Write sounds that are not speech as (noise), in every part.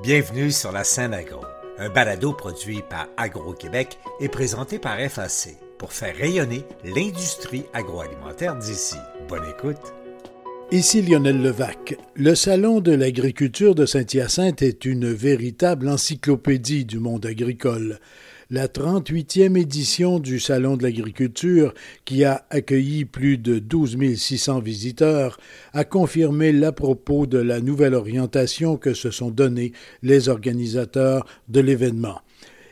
Bienvenue sur la scène agro, un balado produit par Agro-Québec et présenté par FAC pour faire rayonner l'industrie agroalimentaire d'ici. Bonne écoute. Ici Lionel Levac. Le Salon de l'agriculture de Saint-Hyacinthe est une véritable encyclopédie du monde agricole la 38e édition du Salon de l'agriculture, qui a accueilli plus de 12 600 visiteurs, a confirmé l'à propos de la nouvelle orientation que se sont donnés les organisateurs de l'événement.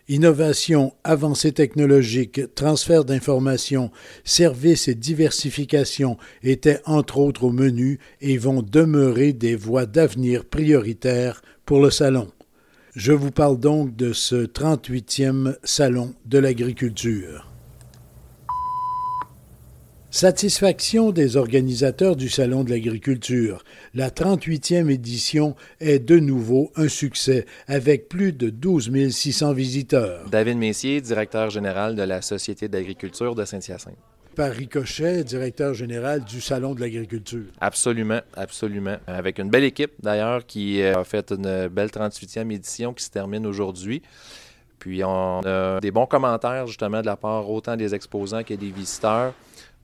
Innovation, avancées technologiques, transfert d'informations, services et diversification étaient entre autres au menu et vont demeurer des voies d'avenir prioritaires pour le salon. Je vous parle donc de ce 38e Salon de l'agriculture. Satisfaction des organisateurs du Salon de l'agriculture. La 38e édition est de nouveau un succès avec plus de 12 600 visiteurs. David Messier, directeur général de la Société d'agriculture de Saint-Hyacinthe par Ricochet, directeur général du Salon de l'agriculture. Absolument, absolument. Avec une belle équipe d'ailleurs qui euh, a fait une belle 38e édition qui se termine aujourd'hui. Puis on a des bons commentaires justement de la part autant des exposants que des visiteurs.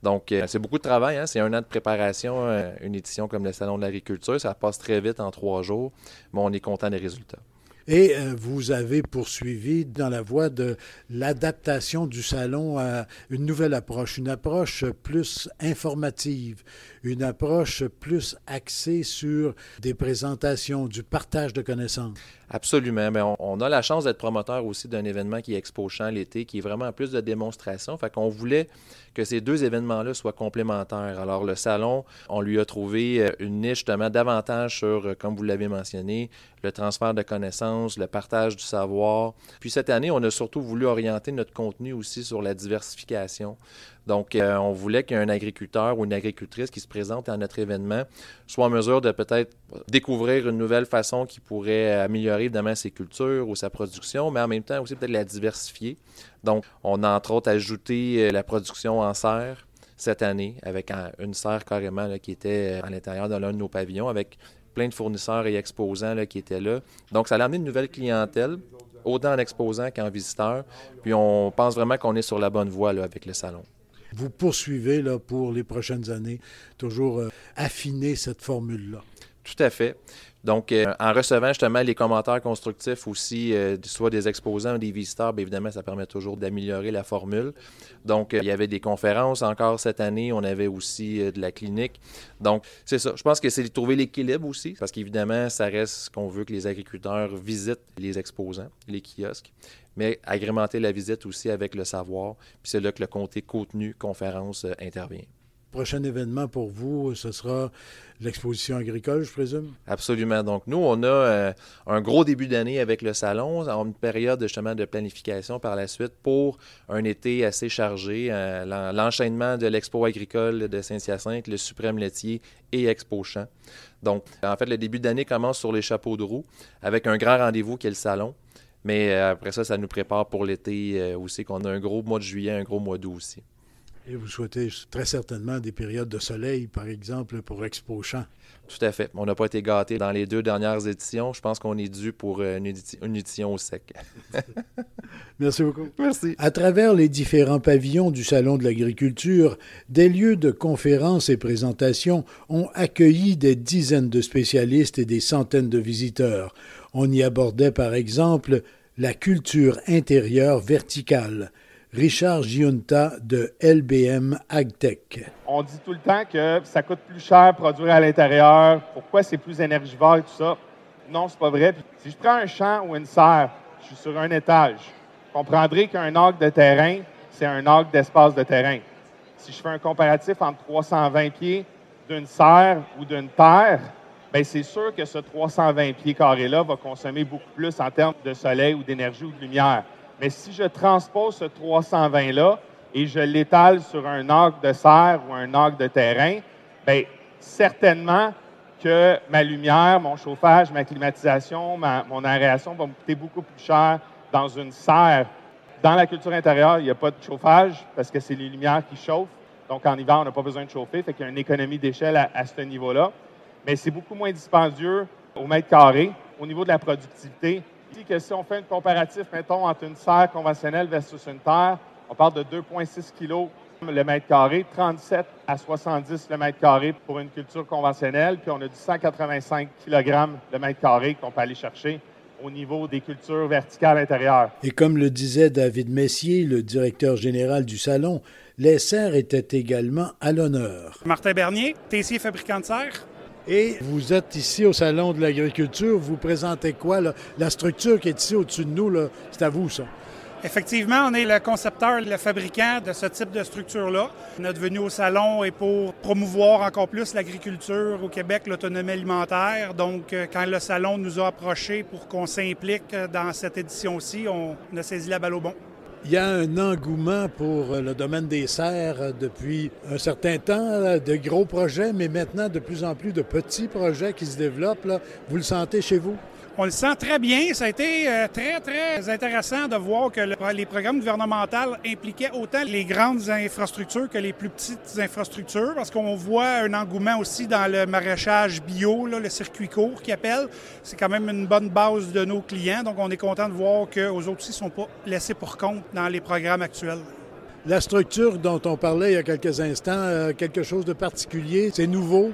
Donc, euh, c'est beaucoup de travail. Hein. C'est un an de préparation, euh, une édition comme le Salon de l'agriculture. Ça passe très vite en trois jours, mais on est content des résultats. Et euh, vous avez poursuivi dans la voie de l'adaptation du salon à une nouvelle approche, une approche plus informative, une approche plus axée sur des présentations, du partage de connaissances. Absolument. Mais on, a la chance d'être promoteur aussi d'un événement qui est Expo Champ l'été, qui est vraiment plus de démonstration. Fait qu'on voulait que ces deux événements-là soient complémentaires. Alors, le salon, on lui a trouvé euh, une niche justement davantage sur, euh, comme vous l'avez mentionné, le transfert de connaissances, le partage du savoir. Puis cette année, on a surtout voulu orienter notre contenu aussi sur la diversification. Donc, euh, on voulait qu'un agriculteur ou une agricultrice qui se présente à notre événement soit en mesure de peut-être découvrir une nouvelle façon qui pourrait améliorer évidemment ses cultures ou sa production, mais en même temps aussi peut-être la diversifier. Donc, on a entre autres ajouté euh, la production en serre cette année avec une serre carrément qui était euh, à l'intérieur de l'un de nos pavillons avec plein de fournisseurs et exposants qui étaient là. Donc, ça a amené une nouvelle clientèle autant en exposant qu'en visiteur. Puis on pense vraiment qu'on est sur la bonne voie avec le salon vous poursuivez là, pour les prochaines années, toujours euh, affiner cette formule-là. Tout à fait. Donc, euh, en recevant justement les commentaires constructifs aussi, euh, soit des exposants ou des visiteurs, bien évidemment, ça permet toujours d'améliorer la formule. Donc, il y avait des conférences encore cette année. On avait aussi de la clinique. Donc, c'est ça. Je pense que c'est de trouver l'équilibre aussi, parce qu'évidemment, ça reste ce qu'on veut que les agriculteurs visitent les exposants, les kiosques mais agrémenter la visite aussi avec le savoir. Puis c'est là que le comté contenu conférence euh, intervient. Prochain événement pour vous, ce sera l'exposition agricole, je présume? Absolument. Donc, nous, on a euh, un gros début d'année avec le salon, en une période justement de planification par la suite pour un été assez chargé. Euh, l'enchaînement de l'expo agricole de Saint-Hyacinthe, le suprême laitier et Expo Champ. Donc, en fait, le début d'année commence sur les chapeaux de roue avec un grand rendez-vous qui est le salon. Mais euh, après ça, ça nous prépare pour l'été aussi, qu'on a un gros mois de juillet, un gros mois d'août aussi. Et vous souhaitez très certainement des périodes de soleil, par exemple, pour Expo Champ. Tout à fait. On n'a pas été gâtés dans les deux dernières éditions. Je pense qu'on est dû pour euh, une, une édition au sec. (laughs) Merci beaucoup. Merci. À travers les différents pavillons du Salon de l'agriculture, des lieux de conférences et présentations ont accueilli des dizaines de spécialistes et des centaines de visiteurs. On y abordait par exemple la culture intérieure verticale. Richard Giunta de LBM AgTech. On dit tout le temps que ça coûte plus cher produire à l'intérieur. Pourquoi c'est plus énergivore et tout ça? Non, c'est pas vrai. si je prends un champ ou une serre, je suis sur un étage. Vous comprendrez qu'un arc de terrain, c'est un arc d'espace de terrain. Si je fais un comparatif entre 320 pieds d'une serre ou d'une terre, bien, c'est sûr que ce 320 pieds carrés-là va consommer beaucoup plus en termes de soleil ou d'énergie ou de lumière. Mais si je transpose ce 320-là et je l'étale sur un arc de serre ou un arc de terrain, bien, certainement que ma lumière, mon chauffage, ma climatisation, mon aération va me coûter beaucoup plus cher dans une serre. Dans la culture intérieure, il n'y a pas de chauffage parce que c'est les lumières qui chauffent. Donc, en hiver, on n'a pas besoin de chauffer, fait qu'il y a une économie d'échelle à ce niveau-là mais c'est beaucoup moins dispendieux au mètre carré. au niveau de la productivité. Que si on fait une comparatif, mettons, entre une serre conventionnelle versus une terre, on parle de 2,6 kg le mètre carré, 37 à 70 le mètre carré pour une culture conventionnelle, puis on a du 185 kg le mètre carré qu'on peut aller chercher au niveau des cultures verticales intérieures. Et comme le disait David Messier, le directeur général du salon, les serres étaient également à l'honneur. Martin Bernier, tessier fabricant de serres. Et vous êtes ici au Salon de l'agriculture. Vous présentez quoi? La structure qui est ici au-dessus de nous, c'est à vous, ça? Effectivement, on est le concepteur, le fabricant de ce type de structure-là. Notre venue au salon est pour promouvoir encore plus l'agriculture au Québec, l'autonomie alimentaire. Donc, euh, quand le salon nous a approchés pour qu'on s'implique dans cette édition-ci, on a saisi la balle au bon. Il y a un engouement pour euh, le domaine des serres euh, depuis un certain temps, de gros projets, mais maintenant de plus en plus de petits projets qui se développent. Vous le sentez chez vous? On le sent très bien. Ça a été euh, très, très intéressant de voir que les programmes gouvernementaux impliquaient autant les grandes infrastructures que les plus petites infrastructures, parce qu'on voit un engouement aussi dans le maraîchage bio, le circuit court qui appelle. C'est quand même une bonne base de nos clients, donc on est content de voir qu'aux autres aussi ne sont pas laissés pour compte dans les programmes actuels. La structure dont on parlait il y a quelques instants, euh, quelque chose de particulier, c'est nouveau?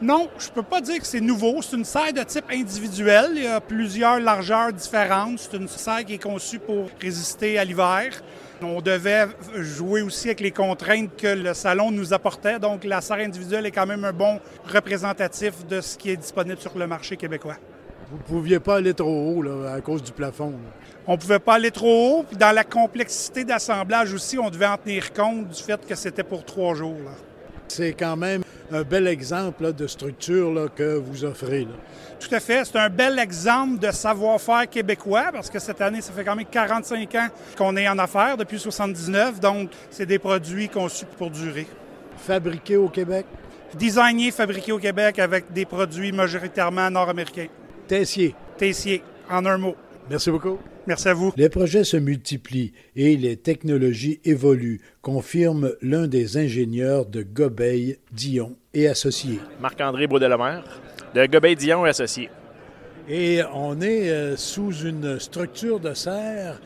Non, je peux pas dire que c'est nouveau. C'est une serre de type individuel. Il y a plusieurs largeurs différentes. C'est une serre qui est conçue pour résister à l'hiver. On devait jouer aussi avec les contraintes que le salon nous apportait. Donc, la serre individuelle est quand même un bon représentatif de ce qui est disponible sur le marché québécois. Vous ne pouviez pas aller trop haut là, à cause du plafond. On ne pouvait pas aller trop haut. Puis dans la complexité d'assemblage aussi, on devait en tenir compte du fait que c'était pour trois jours. C'est quand même un bel exemple de structure que vous offrez. Tout à fait. C'est un bel exemple de savoir-faire québécois parce que cette année, ça fait quand même 45 ans qu'on est en affaires depuis 79. Donc, c'est des produits conçus pour durer. Fabriqués au Québec? Designés, fabriqués au Québec avec des produits majoritairement nord-américains. Tessier. Tessier, en un mot. Merci beaucoup. Merci à vous. Les projets se multiplient et les technologies évoluent, confirme l'un des ingénieurs de Gobeil, Dion et Associés. Marc-André Baudelaire, de Gobeil, Dion et Associés. Et on est euh, sous une structure de serre.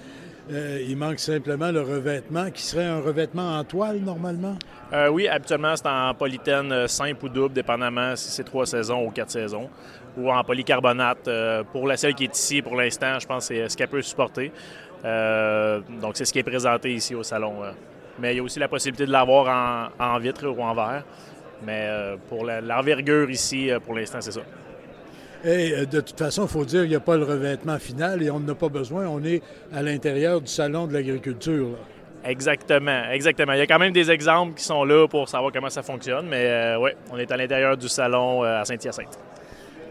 Euh, il manque simplement le revêtement, qui serait un revêtement en toile normalement? Euh, oui, habituellement c'est en polythène simple ou double, dépendamment si c'est trois saisons ou quatre saisons ou en polycarbonate. Euh, pour la seule qui est ici, pour l'instant, je pense que c'est ce qu'elle peut supporter. Euh, donc, c'est ce qui est présenté ici au salon. Euh. Mais il y a aussi la possibilité de l'avoir en, vitre ou en verre. Mais pour l'envergure ici, pour l'instant, c'est ça. Et de toute façon, il faut dire qu'il n'y a pas le revêtement final et on n'en a pas besoin. On est à l'intérieur du salon de l'agriculture. Exactement, exactement. Il y a quand même des exemples qui sont là pour savoir comment ça fonctionne, mais oui, on est à l'intérieur du salon à Saint-Hyacinthe.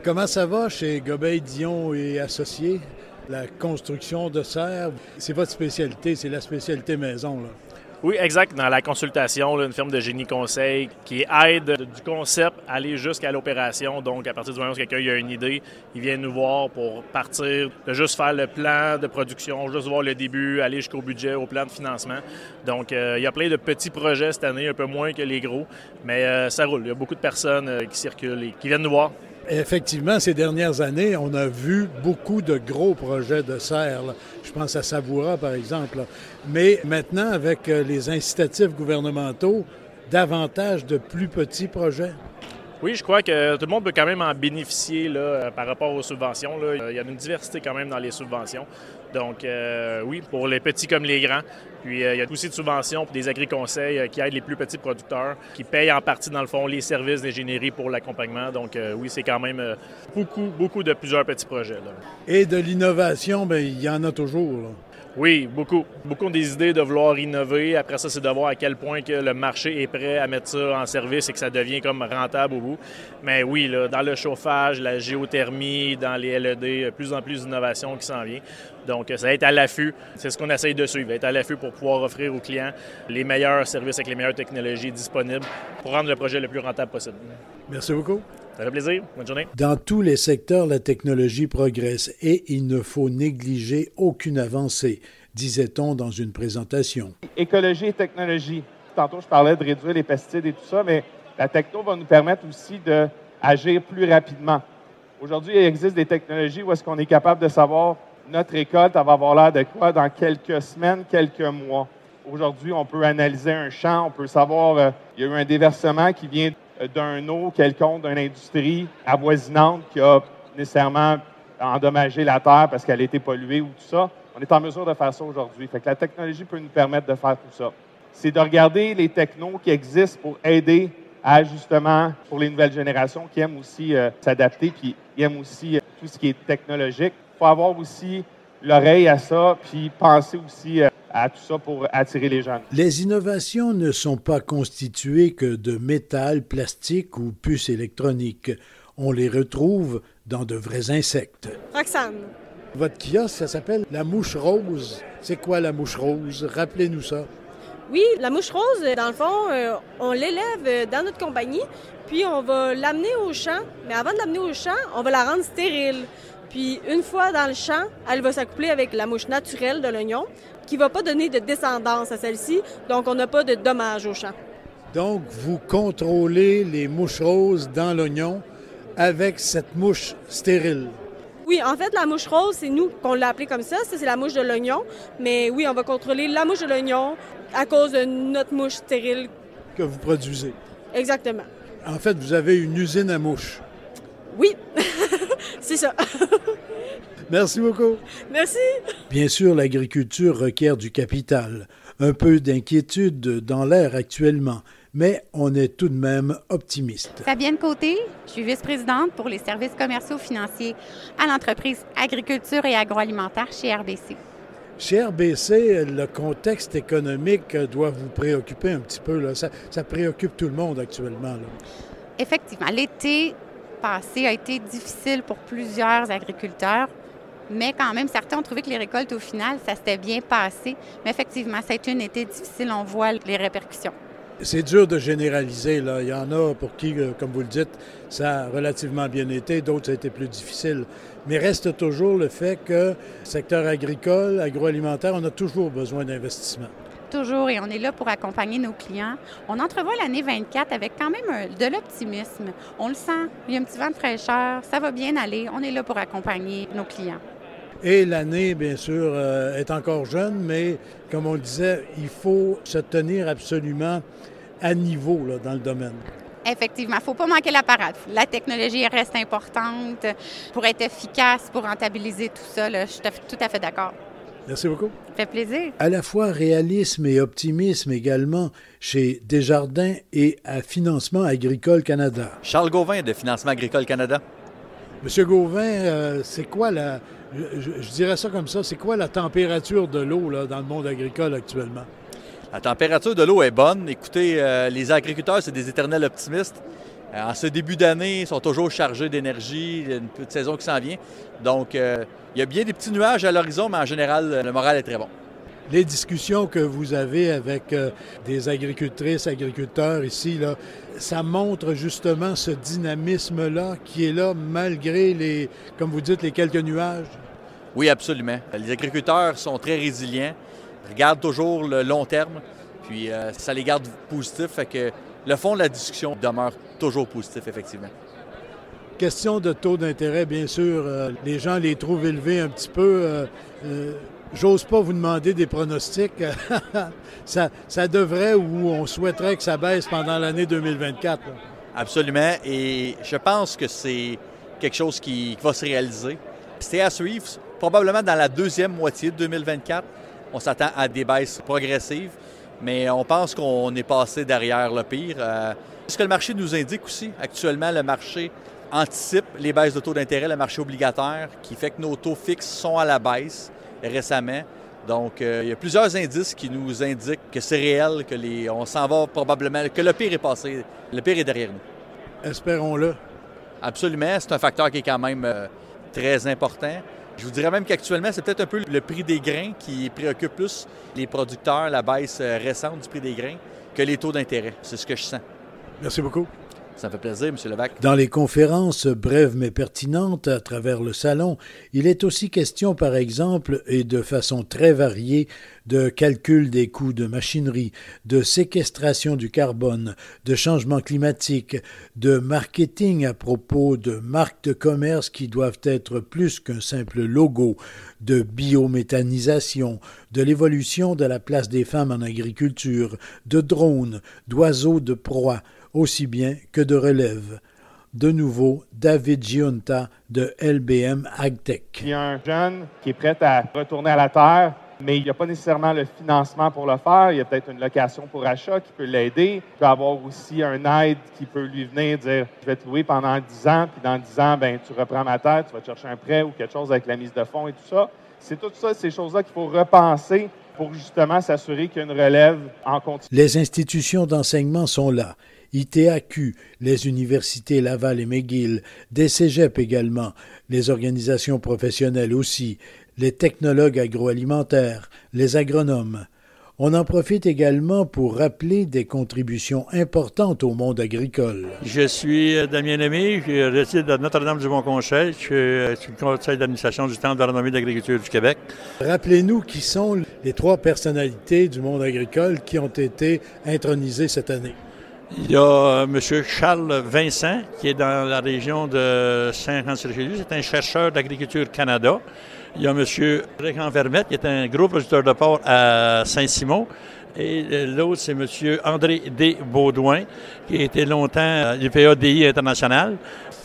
Comment ça va chez Gobeil, Dion et Associés? La construction de serres, c'est votre spécialité, c'est la spécialité maison. Là. Oui, exact. Dans la consultation, une firme de génie conseil qui aide du concept à aller jusqu'à l'opération. Donc, à partir du moment où quelqu'un a une idée, il vient nous voir pour partir de juste faire le plan de production, juste voir le début, aller jusqu'au budget, au plan de financement. Donc, euh, il y a plein de petits projets cette année, un peu moins que les gros, mais euh, ça roule. Il y a beaucoup de personnes euh, qui circulent et qui viennent nous voir. Effectivement, ces dernières années, on a vu beaucoup de gros projets de serre. Je pense à Savoura, par exemple. Mais maintenant, avec euh, les incitatifs gouvernementaux, davantage de plus petits projets. Oui, je crois que tout le monde peut quand même en bénéficier là, par rapport aux subventions. Il y a une diversité quand même dans les subventions. Donc, euh, oui, pour les petits comme les grands. Puis, euh, il y a aussi de subventions pour des agri-conseils euh, qui aident les plus petits producteurs, qui payent en partie, dans le fond, les services d'ingénierie pour l'accompagnement. Donc, oui, c'est quand même beaucoup, beaucoup de plusieurs petits projets. Et de l'innovation, bien, il y en a toujours. Oui, beaucoup. Beaucoup ont des idées de vouloir innover. Après ça, c'est de voir à quel point que le marché est prêt à mettre ça en service et que ça devient comme rentable au bout. Mais oui, dans le chauffage, la géothermie, dans les LED, plus en plus d'innovation qui s'en vient. Donc, ça va être à l'affût. C'est ce qu'on essaye de suivre, être à l'affût pour pouvoir offrir aux clients les meilleurs services avec les meilleures technologies disponibles pour rendre le projet le plus rentable possible. Merci beaucoup. Ça fait plaisir. Bonne journée. Dans tous les secteurs, la technologie progresse et il ne faut négliger aucune avancée, disait-on dans une présentation. Écologie et technologie. Tantôt, je parlais de réduire les pesticides et tout ça, mais la techno va nous permettre aussi d'agir plus rapidement. Aujourd'hui, il existe des technologies où est-ce qu'on est capable de savoir notre récolte elle va avoir l'air de quoi dans quelques semaines, quelques mois. Aujourd'hui, on peut analyser un champ, on peut savoir euh, il y a eu un déversement qui vient d'un eau quelconque, d'une industrie avoisinante qui a nécessairement endommagé la terre parce qu'elle a été polluée ou tout ça. On est en mesure de faire ça aujourd'hui. Fait que la technologie peut nous permettre de faire tout ça. C'est de regarder les technos qui existent pour aider à justement pour les nouvelles générations qui aiment aussi euh, s'adapter puis qui aiment aussi euh, tout ce qui est technologique. Il faut avoir aussi l'oreille à ça puis penser aussi euh, à tout ça pour attirer les jeunes. Les innovations ne sont pas constituées que de métal, plastique ou puces électroniques. On les retrouve dans de vrais insectes. Roxane. Votre kiosque, ça s'appelle la mouche rose. C'est quoi la mouche rose? Rappelez-nous ça. Oui, la mouche rose, dans le fond, euh, on l'élève dans notre compagnie, puis on va l'amener au champ. Mais avant de l'amener au champ, on va la rendre stérile. Puis une fois dans le champ, elle va s'accoupler avec la mouche naturelle de l'oignon, qui ne va pas donner de descendance à celle-ci, donc on n'a pas de dommages au champ. Donc, vous contrôlez les mouches roses dans l'oignon avec cette mouche stérile. Oui, en fait, la mouche rose, c'est nous qu'on l'a appelée comme ça. Ça, c'est la mouche de l'oignon. Mais oui, on va contrôler la mouche de l'oignon à cause de notre mouche stérile. Que vous produisez. Exactement. En fait, vous avez une usine à mouches. Oui, (laughs) c'est ça. (laughs) Merci beaucoup. Merci. Bien sûr, l'agriculture requiert du capital. Un peu d'inquiétude dans l'air actuellement mais on est tout de même optimiste. Fabienne Côté, je suis vice-présidente pour les services commerciaux financiers à l'entreprise agriculture et agroalimentaire chez RBC. Chez RBC, le contexte économique doit vous préoccuper un petit peu. Ça, préoccupe tout le monde actuellement. Effectivement, l'été passé a été difficile pour plusieurs agriculteurs, mais quand même, certains ont trouvé que les récoltes, au final, ça s'était bien passé. Mais effectivement, ça a été difficile. On voit les répercussions. C'est dur de généraliser. Il y en a pour qui, euh, comme vous le dites, ça a relativement bien été, d'autres, ça a été plus difficile. Mais reste toujours le fait que secteur agricole, agroalimentaire, on a toujours besoin d'investissement. Toujours, et on est là pour accompagner nos clients. On entrevoit l'année 24 avec quand même de l'optimisme. On le sent, il y a un petit vent de fraîcheur, ça va bien aller. On est là pour accompagner nos clients. Et l'année, bien sûr, euh, est encore jeune, mais comme on le disait, il faut se tenir absolument à niveau dans le domaine. Effectivement, il ne faut pas manquer la parade. La technologie reste importante pour être efficace, pour rentabiliser tout ça. je suis tout à fait d'accord. Merci beaucoup. Ça fait plaisir. À la fois réalisme et optimisme également chez Desjardins et à Financement Agricole Canada. Charles Gauvin de Financement Agricole Canada. Monsieur Gauvin, euh, c'est quoi la, je, dirais ça comme ça, c'est quoi la température de l'eau dans le monde agricole actuellement? La température de l'eau est bonne. Écoutez, euh, les agriculteurs, c'est des éternels optimistes. Euh, en ce début d'année, ils sont toujours chargés d'énergie. Il y a une petite saison qui s'en vient. Donc, il y a bien des petits nuages à l'horizon, mais en général, le moral est très bon. Les discussions que vous avez avec des agricultrices, agriculteurs ici, là, ça montre justement ce dynamisme-là qui est là malgré les, comme vous dites, les quelques nuages? Oui, absolument. Les agriculteurs sont très résilients, regardent toujours le long terme, puis euh, ça les garde positifs, fait que le fond de la discussion demeure toujours positif, effectivement. Question de taux d'intérêt, bien sûr, euh, les gens les trouvent élevés un petit peu. Euh, J'ose pas vous demander des pronostics. (laughs) ça, ça devrait ou on souhaiterait que ça baisse pendant l'année 2024. Absolument. Et je pense que c'est quelque chose qui, va se réaliser. C'est à suivre. Probablement dans la deuxième moitié de 2024, on s'attend à des baisses progressives, mais on pense qu'on est passé derrière le pire. Euh, ce que le marché nous indique aussi, actuellement, le marché anticipe les baisses de taux d'intérêt, le marché obligataire, qui fait que nos taux fixes sont à la baisse récemment. Donc, euh, il y a plusieurs indices qui nous indiquent que c'est réel, que les, on s'en va probablement, que le pire est passé, le pire est derrière nous. Espérons-le. Absolument, c'est un facteur qui est quand même euh, très important. Je vous dirais même qu'actuellement, c'est peut-être un peu le prix des grains qui préoccupe plus les producteurs, la baisse euh, récente du prix des grains, que les taux d'intérêt. C'est ce que je sens. Merci beaucoup. Ça me fait plaisir, M. Levac. Dans les conférences brèves mais pertinentes à travers le salon, il est aussi question, par exemple, et de façon très variée, de calcul des coûts de machinerie, de séquestration du carbone, de changement climatique, de marketing à propos de marques de commerce qui doivent être plus qu'un simple logo, de biométhanisation, de l'évolution de la place des femmes en agriculture, de drones, d'oiseaux de proie, aussi bien que de relève. De nouveau, David Giunta de LBM AgTech. Il y a un jeune qui est prêt à retourner à la terre, mais il n'y a pas nécessairement le financement pour le faire. Il y a peut-être une location pour achat qui peut l'aider. Il peut avoir aussi un aide qui peut lui venir dire Je vais te louer pendant 10 ans, puis dans 10 ans, ben, tu reprends ma terre, tu vas te chercher un prêt ou quelque chose avec la mise de fonds et tout ça. C'est tout ça, ces choses-là qu'il faut repenser pour justement s'assurer qu'il y a une relève en continu. Les institutions d'enseignement sont là. ITAQ, les universités Laval et McGill, des cégeps également, les organisations professionnelles aussi, les technologues agroalimentaires, les agronomes. On en profite également pour rappeler des contributions importantes au monde agricole. Je suis euh, Damien Lemay, je réside à Notre-Dame-du-Mont-Conseil. Je suis euh, le conseil d'administration du Centre de renommée d'agriculture du Québec. Rappelez-nous qui sont les trois personnalités du monde agricole qui ont été intronisées cette année. Il y a euh, M. Charles Vincent, qui est dans la région de Saint-Jean-sur-Richelieu. C'est un chercheur d'Agriculture Canada. Il y a M. Récan Vermette, qui est un gros producteur de porc à Saint-Simon. Et l'autre, c'est M. André D. Baudouin, qui été longtemps à l'UPADI international.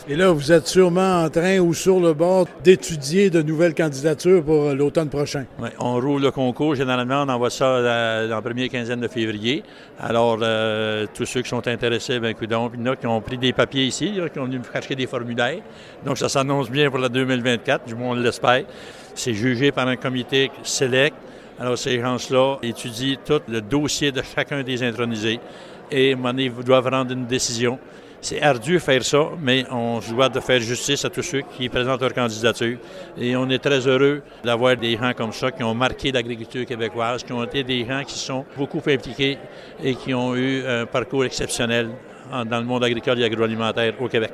Et là, vous êtes sûrement en train ou sur le bord d'étudier de nouvelles candidatures pour l'automne prochain. Oui, on roule le concours. Généralement, on envoie ça dans la première quinzaine de février. Alors, euh, tous ceux qui sont intéressés, bien, il y en a qui ont pris des papiers ici, qui ont venu chercher des formulaires. Donc, ça s'annonce bien pour la 2024, du moins on l'espère. C'est jugé par un comité select. Alors, ces gens-là étudient tout le dossier de chacun des intronisés et ils doivent rendre une décision. C'est ardu faire ça, mais on se doit de faire justice à tous ceux qui présentent leur candidature. Et on est très heureux d'avoir des gens comme ça qui ont marqué l'agriculture québécoise, qui ont été des gens qui sont beaucoup impliqués et qui ont eu un parcours exceptionnel dans le monde agricole et agroalimentaire au Québec.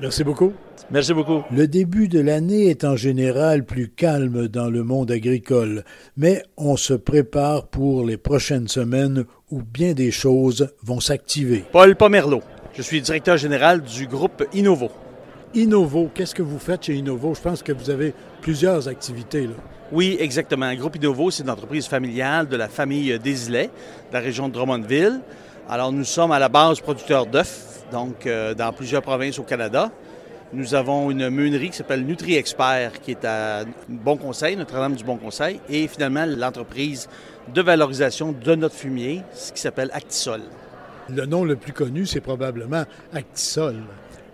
Merci beaucoup. Merci beaucoup. Le début de l'année est en général plus calme dans le monde agricole, mais on se prépare pour les prochaines semaines où bien des choses vont s'activer. Paul Pomerleau. Je suis directeur général du groupe Innovo. Innovo, qu'est-ce que vous faites chez Innovo? Je pense que vous avez plusieurs activités. Là. Oui, exactement. Le groupe Innovo, c'est une entreprise familiale de la famille Desilets, de la région de Drummondville. Alors, nous sommes à la base producteurs d'œufs, donc euh, dans plusieurs provinces au Canada. Nous avons une meunerie qui s'appelle Nutri Expert, qui est à Bon Conseil, Notre-Dame du Bon Conseil, et finalement l'entreprise de valorisation de notre fumier, ce qui s'appelle Actisol. Le nom le plus connu, c'est probablement Actisol.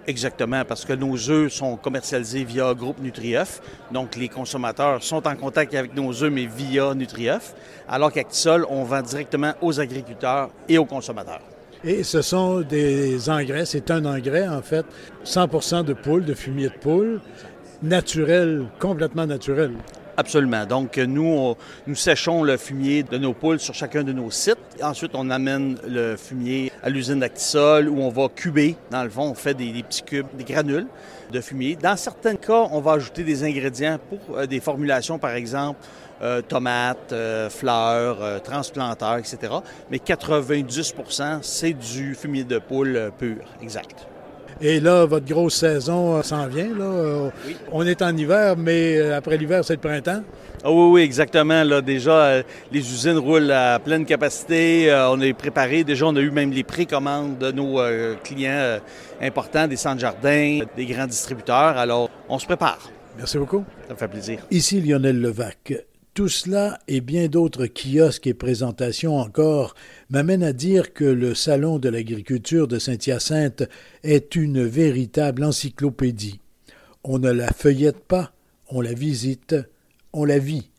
Exactement, parce que nos œufs sont commercialisés via Groupe Nutrieuf. Donc, les consommateurs sont en contact avec nos œufs, mais via Nutrieuf. Alors qu'Actisol, on vend directement aux agriculteurs et aux consommateurs. Et ce sont des engrais, c'est un engrais en fait, 100% de poule, de fumier de poule, naturel, complètement naturel. Absolument. Donc, nous, nous séchons le fumier de nos poules sur chacun de nos sites. Ensuite, on amène le fumier à l'usine d'Actisol où on va cuber. Dans le fond, on fait des, petits cubes, des granules de fumier. Dans certains cas, on va ajouter des ingrédients pour euh, des formulations, par exemple, euh, tomates, euh, fleurs, transplanteurs, etc. Mais 90% c'est du fumier de poule pur, exact. Et là, votre grosse saison euh, s'en vient. Là. Euh, on est en hiver, mais euh, après l'hiver, c'est le printemps. Ah oui, oui, exactement. Là, déjà, les usines roulent à pleine capacité. on est préparé. Déjà, on a eu même les précommandes de nos clients importants, des centres jardins, des grands distributeurs. Alors, on se prépare. Merci beaucoup. Ça me fait plaisir. Ici Lionel Levac. Tout cela et bien d'autres kiosques et présentations encore m'amènent à dire que le Salon de l'agriculture de Saint-Hyacinthe est une véritable encyclopédie. On ne la feuillette pas, on la visite, on la vit.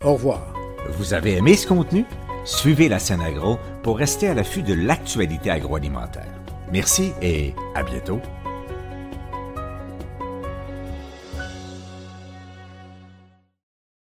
Au revoir. Vous avez aimé ce contenu? Suivez la scène agro pour rester à l'affût de l'actualité agroalimentaire. Merci et à bientôt.